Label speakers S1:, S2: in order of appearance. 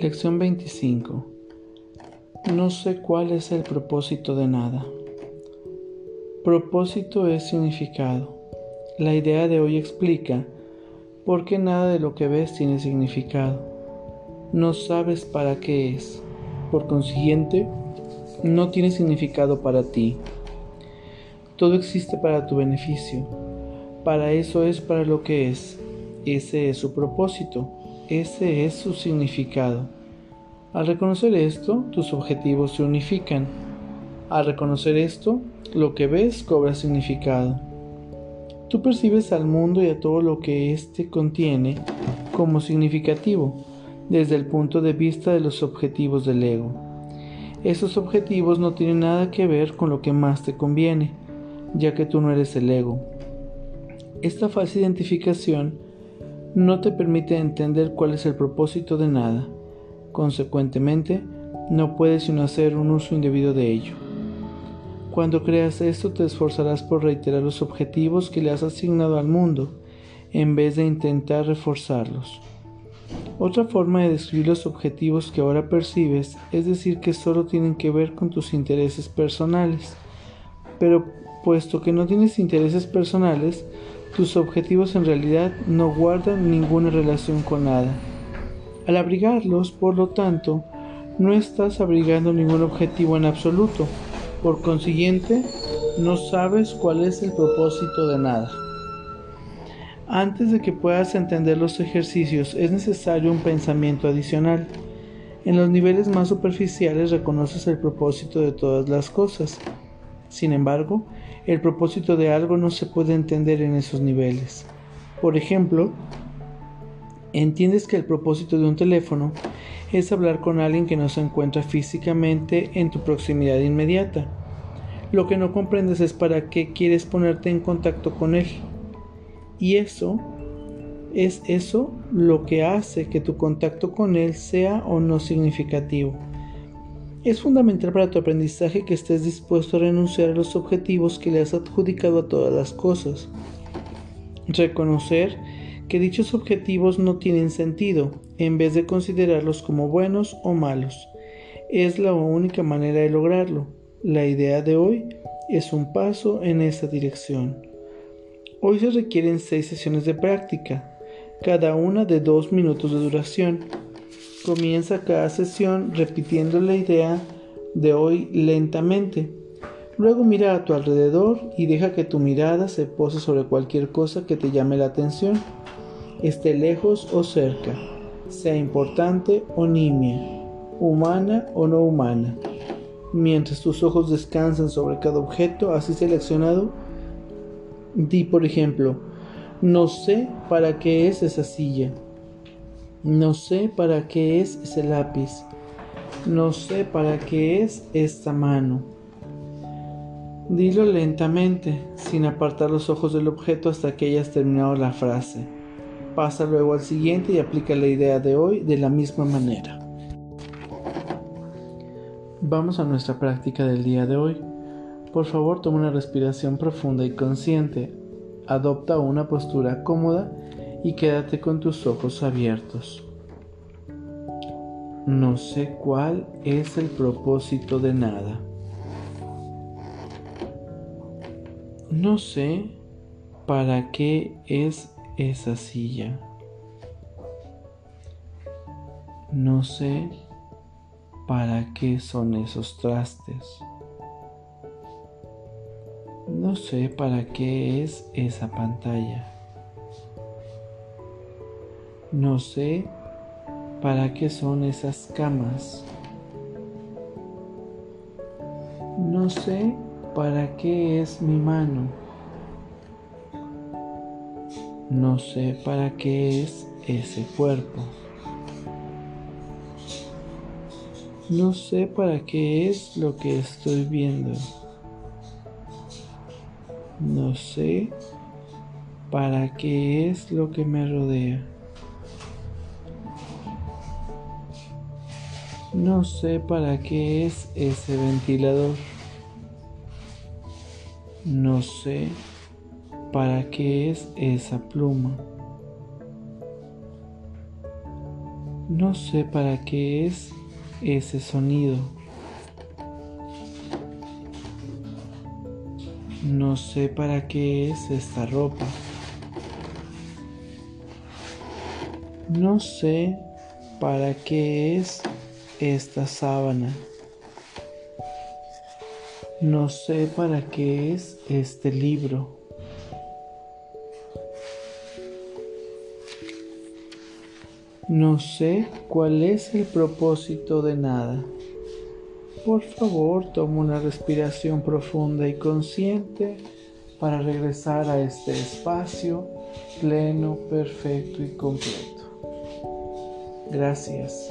S1: Lección 25. No sé cuál es el propósito de nada. Propósito es significado. La idea de hoy explica por qué nada de lo que ves tiene significado. No sabes para qué es. Por consiguiente, no tiene significado para ti. Todo existe para tu beneficio. Para eso es para lo que es. Ese es su propósito. Ese es su significado. Al reconocer esto, tus objetivos se unifican. Al reconocer esto, lo que ves cobra significado. Tú percibes al mundo y a todo lo que éste contiene como significativo desde el punto de vista de los objetivos del ego. Esos objetivos no tienen nada que ver con lo que más te conviene, ya que tú no eres el ego. Esta falsa identificación no te permite entender cuál es el propósito de nada. Consecuentemente, no puedes sino hacer un uso indebido de ello. Cuando creas esto, te esforzarás por reiterar los objetivos que le has asignado al mundo, en vez de intentar reforzarlos. Otra forma de describir los objetivos que ahora percibes es decir que solo tienen que ver con tus intereses personales. Pero puesto que no tienes intereses personales, tus objetivos en realidad no guardan ninguna relación con nada. Al abrigarlos, por lo tanto, no estás abrigando ningún objetivo en absoluto. Por consiguiente, no sabes cuál es el propósito de nada. Antes de que puedas entender los ejercicios es necesario un pensamiento adicional. En los niveles más superficiales reconoces el propósito de todas las cosas. Sin embargo, el propósito de algo no se puede entender en esos niveles. Por ejemplo, entiendes que el propósito de un teléfono es hablar con alguien que no se encuentra físicamente en tu proximidad inmediata. Lo que no comprendes es para qué quieres ponerte en contacto con él. Y eso es eso lo que hace que tu contacto con él sea o no significativo. Es fundamental para tu aprendizaje que estés dispuesto a renunciar a los objetivos que le has adjudicado a todas las cosas. Reconocer que dichos objetivos no tienen sentido, en vez de considerarlos como buenos o malos. Es la única manera de lograrlo. La idea de hoy es un paso en esa dirección. Hoy se requieren seis sesiones de práctica, cada una de dos minutos de duración. Comienza cada sesión repitiendo la idea de hoy lentamente. Luego mira a tu alrededor y deja que tu mirada se pose sobre cualquier cosa que te llame la atención, esté lejos o cerca, sea importante o nimia, humana o no humana. Mientras tus ojos descansan sobre cada objeto así seleccionado, di por ejemplo, no sé para qué es esa silla. No sé para qué es ese lápiz. No sé para qué es esta mano. Dilo lentamente, sin apartar los ojos del objeto hasta que hayas terminado la frase. Pasa luego al siguiente y aplica la idea de hoy de la misma manera. Vamos a nuestra práctica del día de hoy. Por favor, toma una respiración profunda y consciente. Adopta una postura cómoda y quédate con tus ojos abiertos. No sé cuál es el propósito de nada. No sé para qué es esa silla. No sé para qué son esos trastes. No sé para qué es esa pantalla. No sé para qué son esas camas. No sé para qué es mi mano. No sé para qué es ese cuerpo. No sé para qué es lo que estoy viendo. No sé para qué es lo que me rodea. No sé para qué es ese ventilador. No sé para qué es esa pluma. No sé para qué es ese sonido. No sé para qué es esta ropa. No sé para qué es esta sábana. No sé para qué es este libro. No sé cuál es el propósito de nada. Por favor, toma una respiración profunda y consciente para regresar a este espacio pleno, perfecto y completo. Gracias.